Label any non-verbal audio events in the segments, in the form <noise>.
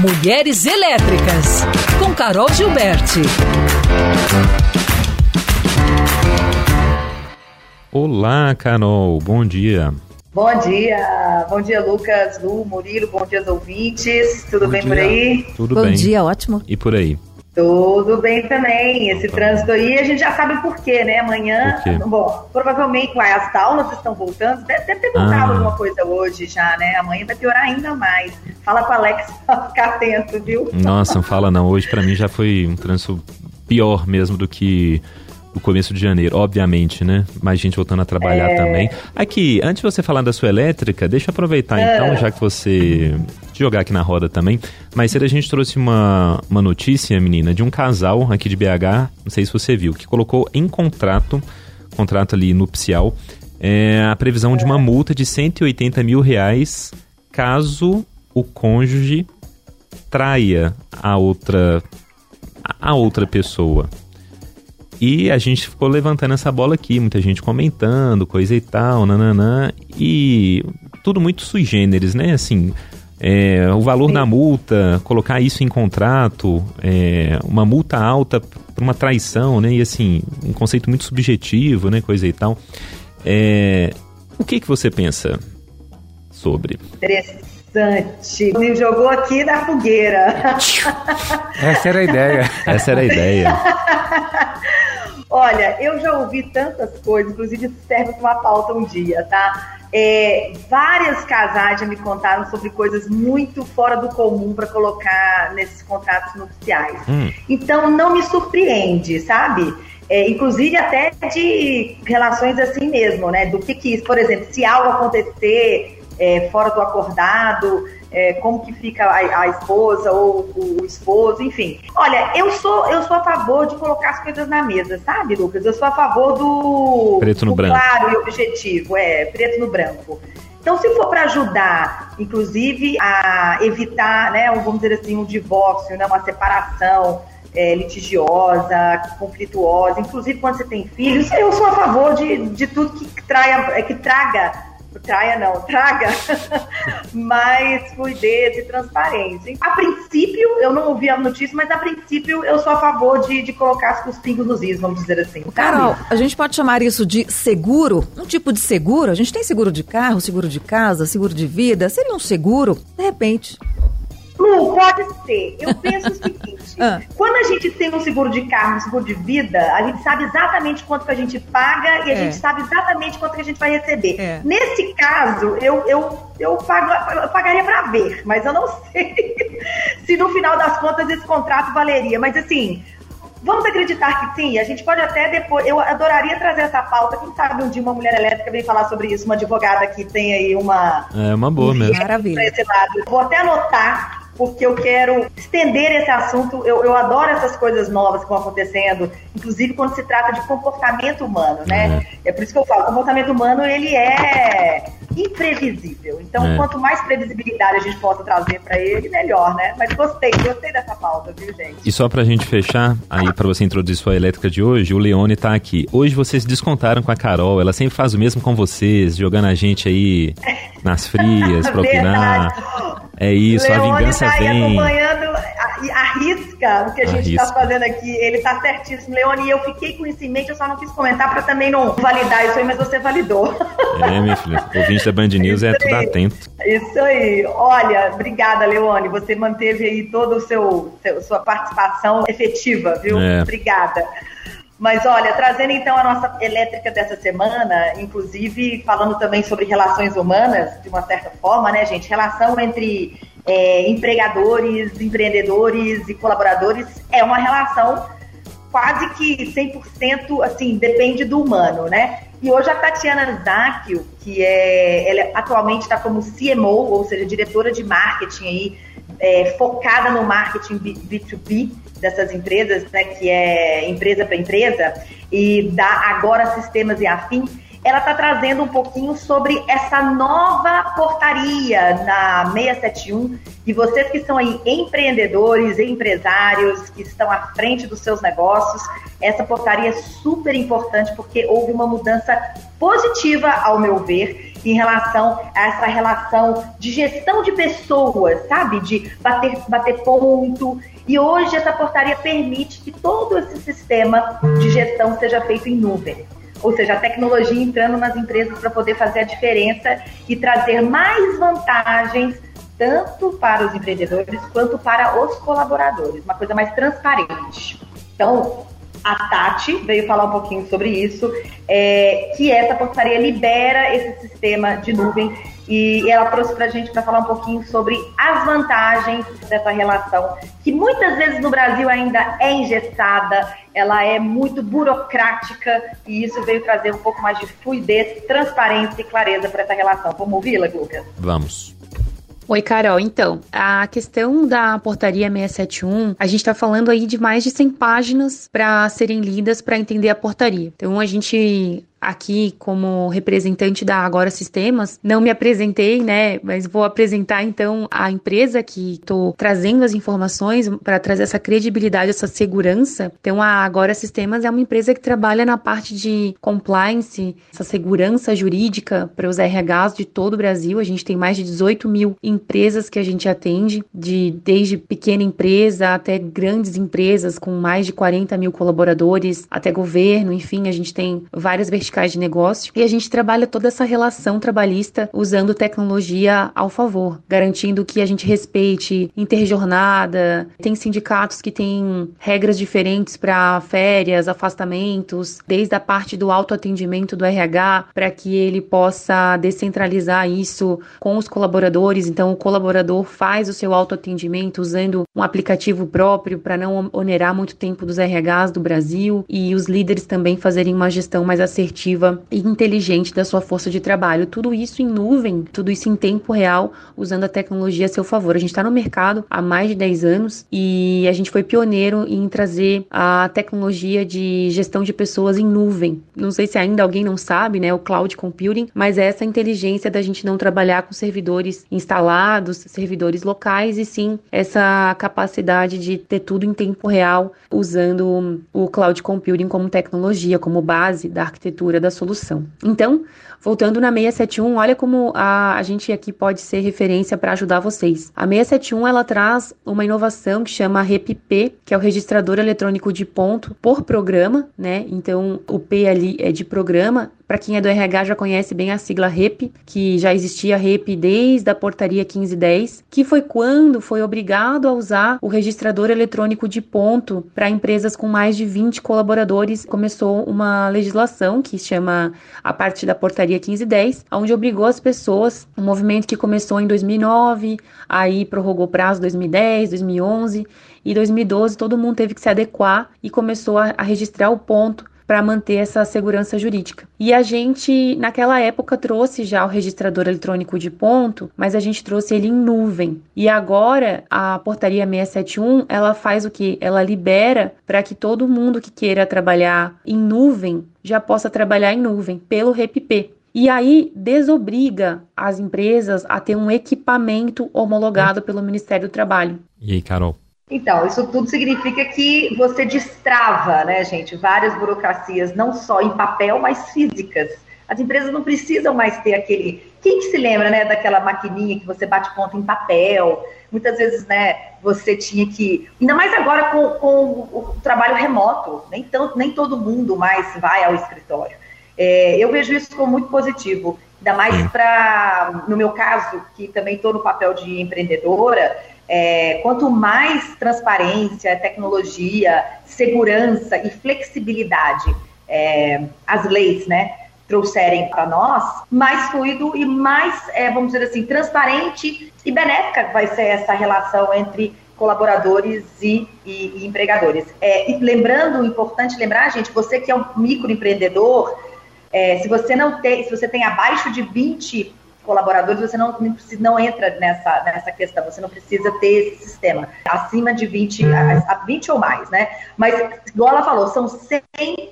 Mulheres Elétricas, com Carol Gilberti. Olá, Carol, bom dia. Bom dia, bom dia Lucas, Lu, Murilo, bom dia aos ouvintes, tudo Bom bem dia. por aí? Tudo Bom bem. dia, ótimo. E por aí? Tudo bem também, esse trânsito aí a gente já sabe por quê, né? Amanhã, bom, provavelmente uai, as aulas estão voltando, deve, deve ter voltado Ah. alguma coisa hoje já, né? Amanhã vai piorar ainda mais. Fala com o Alex <laughs> pra ficar atento, viu? Nossa, não fala não. Hoje pra mim já foi um trânsito pior mesmo do que o começo de janeiro, obviamente, né? Mais gente voltando a trabalhar também. Aqui, antes de você falar da sua elétrica, deixa eu aproveitar então, já que você jogar aqui na roda também. Mais cedo a gente trouxe uma, uma notícia, menina, de um casal aqui de BH, não sei se você viu, que colocou em contrato, contrato ali nupcial, é, a previsão de uma multa de 180 mil reais caso o cônjuge traia a outra a outra pessoa. E a gente ficou levantando essa bola aqui, muita gente comentando, coisa e tal, nananã, e tudo muito sui generis, né? Assim, é, o valor da multa, colocar isso em contrato, é, uma multa alta por uma traição, né? E assim, um conceito muito subjetivo, né? Coisa e tal. É, o que, que você pensa sobre? Interessante. Me jogou aqui na fogueira. <laughs> Essa era a ideia. <laughs> Essa era a ideia. Olha, eu já ouvi tantas coisas, inclusive serve para uma pauta um dia, tá? É, várias casais já me contaram sobre coisas muito fora do comum para colocar nesses contratos nupciais. Hum. Então não me surpreende, sabe? É, inclusive até de relações assim mesmo, né? Do que que, por exemplo, se algo acontecer é, fora do acordado, é, como que fica a, a esposa ou o, o esposo, enfim. Olha, eu sou eu sou a favor de colocar as coisas na mesa, sabe, Lucas? Eu sou a favor do, Preto no do branco. claro e objetivo, é preto no branco. Então, se for para ajudar, inclusive, a evitar, né, um, vamos dizer assim, um divórcio, né, uma separação é, litigiosa, conflituosa, inclusive quando você tem filhos, eu sou a favor de, de tudo que, traia, é, que traga traia não, traga <laughs> mais fluidez e transparência. A princípio, eu não ouvi a notícia, mas a princípio eu sou a favor de, de colocar os pingos nos is, vamos dizer assim. Carol, a gente pode chamar isso de seguro? Um tipo de seguro? A gente tem seguro de carro, seguro de casa, seguro de vida? Seria um seguro? De repente. Lu, pode ser. Eu penso o seguinte: <laughs> Ah. quando a gente tem um seguro de carro, um seguro de vida, a gente sabe exatamente quanto que a gente paga e a É. gente sabe exatamente quanto que a gente vai receber. É. Nesse caso, eu, eu, eu, pago, eu pagaria para ver, mas eu não <laughs> sei se no final das contas esse contrato valeria. Mas assim. Vamos acreditar que sim, a gente pode até depois. Eu adoraria trazer essa pauta. Quem sabe um dia uma mulher elétrica vem falar sobre isso, uma advogada que tem aí uma, É uma boa mesmo. Maravilha. pra esse lado. Vou até anotar, porque eu quero estender esse assunto. Eu, eu adoro essas coisas novas que vão acontecendo, inclusive quando se trata de comportamento humano, né? É por isso que eu falo, o comportamento humano, ele é imprevisível. Então, É. quanto mais previsibilidade a gente possa trazer pra ele, melhor, né? Mas gostei, gostei dessa pauta, viu, gente? E só pra gente fechar, aí pra você introduzir sua elétrica de hoje, o Leone tá aqui. Hoje vocês descontaram com a Carol, ela sempre faz o mesmo com vocês, jogando a gente aí nas frias, pra opinar. <laughs> É isso, a Leone vingança tá vem. acompanhando a, e arrisca o que a gente Arrisca. está fazendo aqui. Ele tá certíssimo, Leone. E eu fiquei com isso em mente, eu só não quis comentar para também não validar isso aí, mas você validou. É, minha filha, <laughs> ouvinte da Band News é tudo aí. atento. Isso aí. Olha, obrigada, Leone. Você manteve aí toda o seu, seu- sua participação efetiva, viu? É. Obrigada. Mas olha, trazendo então a nossa elétrica dessa semana, inclusive falando também sobre relações humanas, de uma certa forma, né, gente? Relação entre é, empregadores, empreendedores e colaboradores é uma relação quase que 100% assim, depende do humano, né? E hoje a Tatiana Zacchio, que é, ela atualmente está como CMO, ou seja, diretora de marketing aí, é, focada no marketing B- B2B dessas empresas, né, que é empresa para empresa, e da Agora Sistemas e Afim, ela está trazendo um pouquinho sobre essa nova portaria na 671 e vocês que são aí empreendedores, empresários, que estão à frente dos seus negócios, essa portaria é super importante porque houve uma mudança positiva, ao meu ver, em relação a essa relação de gestão de pessoas, sabe? De bater, bater ponto. E hoje essa portaria permite que todo esse sistema de gestão seja feito em nuvem. Ou seja, a tecnologia entrando nas empresas para poder fazer a diferença e trazer mais vantagens tanto para os empreendedores quanto para os colaboradores, uma coisa mais transparente. Então, a Tati veio falar um pouquinho sobre isso, é, que essa portaria libera esse sistema de nuvem e ela trouxe para a gente para falar um pouquinho sobre as vantagens dessa relação, que muitas vezes no Brasil ainda é engessada, ela é muito burocrática e isso veio trazer um pouco mais de fluidez, transparência e clareza para essa relação. Vamos ouvi-la, Lucas? Vamos. Oi, Carol. Então, a questão da portaria 671, a gente está falando aí de mais de 100 páginas para serem lidas para entender a portaria. Então, a gente aqui como representante da Agora Sistemas. Não me apresentei, né? Mas vou apresentar então a empresa que estou trazendo as informações para trazer essa credibilidade, essa segurança. Então, a Agora Sistemas é uma empresa que trabalha na parte de compliance, essa segurança jurídica para os RHs de todo o Brasil. A gente tem mais de 18 mil empresas que a gente atende, de desde pequena empresa até grandes empresas com mais de 40 mil colaboradores, até governo, enfim, a gente tem várias verticais verticais de negócio e a gente trabalha toda essa relação trabalhista usando tecnologia ao favor, garantindo que a gente respeite interjornada. Tem sindicatos que têm regras diferentes para férias, afastamentos, desde a parte do autoatendimento do RH, para que ele possa descentralizar isso com os colaboradores. Então, o colaborador faz o seu autoatendimento usando um aplicativo próprio para não onerar muito tempo dos RHs do Brasil e os líderes também fazerem uma gestão mais assertiva produtiva e inteligente da sua força de trabalho. Tudo isso em nuvem, tudo isso em tempo real, usando a tecnologia a seu favor. A gente está no mercado há mais de 10 anos e a gente foi pioneiro em trazer a tecnologia de gestão de pessoas em nuvem. Não sei se ainda alguém não sabe, né, o cloud computing, mas é essa inteligência da gente não trabalhar com servidores instalados, servidores locais e sim essa capacidade de ter tudo em tempo real usando o cloud computing como tecnologia, como base da arquitetura da solução. Então, voltando na 671, olha como a, a gente aqui pode ser referência para ajudar vocês. A 671 ela traz uma inovação que chama REPP, que é o registrador eletrônico de ponto por programa, né? Então, o P ali é de programa para quem é do RH já conhece bem a sigla REP, que já existia REP desde a portaria 1510, que foi quando foi obrigado a usar o registrador eletrônico de ponto para empresas com mais de 20 colaboradores. Começou uma legislação que chama a parte da portaria 1510, onde obrigou as pessoas, um movimento que começou em 2009, aí prorrogou prazo 2010, 2011 e 2012 todo mundo teve que se adequar e começou a, a registrar o ponto para manter essa segurança jurídica. E a gente, naquela época, trouxe já o registrador eletrônico de ponto, mas a gente trouxe ele em nuvem. E agora, a portaria 671, ela faz o que? Ela libera para que todo mundo que queira trabalhar em nuvem já possa trabalhar em nuvem pelo REPP. E aí desobriga as empresas a ter um equipamento homologado pelo Ministério do Trabalho. E aí, Carol? Então, isso tudo significa que você destrava, né, gente, várias burocracias, não só em papel, mas físicas. As empresas não precisam mais ter aquele. Quem que se lembra, né, daquela maquininha que você bate ponto em papel? Muitas vezes, né, você tinha que. Ainda mais agora com, com o trabalho remoto, nem, tão, nem todo mundo mais vai ao escritório. É, eu vejo isso como muito positivo, ainda mais para, no meu caso, que também estou no papel de empreendedora, é, quanto mais transparência, tecnologia, segurança e flexibilidade é, as leis, né, trouxerem para nós, mais fluido e mais, é, vamos dizer assim, transparente e benéfica vai ser essa relação entre colaboradores e, e, e empregadores. É, e lembrando, importante lembrar, gente, você que é um microempreendedor, é, se você não tem, se você tem abaixo de 20 colaboradores, você não, não, precisa, não entra nessa, nessa questão, você não precisa ter esse sistema. Acima de 20, a, a 20 ou mais, né? Mas, igual ela falou, são 100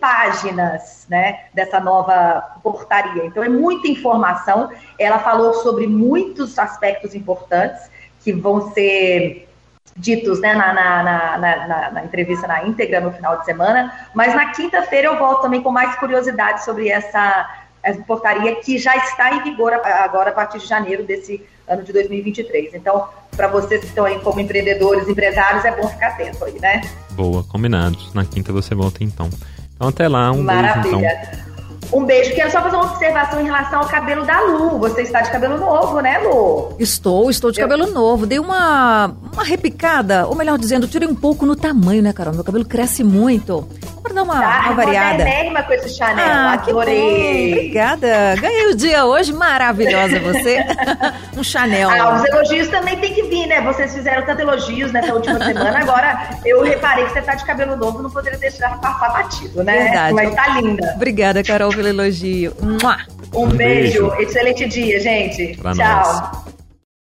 páginas, né, dessa nova portaria. Então, é muita informação. Ela falou sobre muitos aspectos importantes que vão ser ditos né, na, na, na, na, entrevista na íntegra no final de semana, mas na quinta-feira eu volto também com mais curiosidade sobre essa essa portaria que já está em vigor agora a partir de janeiro desse ano de 2023. Então, para vocês que estão aí como empreendedores, empresários, é bom ficar atento aí, né? Boa, combinados. Na quinta você volta então. Então até lá, um Maravilha. beijo então. Um beijo. Quero só fazer uma observação em relação ao cabelo da Lu. Você está de cabelo novo, né, Lu? Estou, estou de Eu- cabelo novo. Dei uma, uma repicada, ou melhor dizendo, tirei um pouco no tamanho, né, Carol? Meu cabelo cresce muito. Para dar uma, Tá, uma variada. modernérrima com esse Chanel. Ah, que bom. Adorei. Obrigada. Ganhei o dia hoje. Maravilhosa você. <laughs> um Chanel. Ah, os elogios também tem que vir, né? Vocês fizeram tantos elogios nessa última <laughs> semana, agora eu reparei que você tá de cabelo novo, não poderia deixar passar batido, né? Verdade. Mas tá linda. Obrigada, Carol, pelo elogio. Um, Um beijo. beijo. excelente dia, gente. Pra Tchau. nós.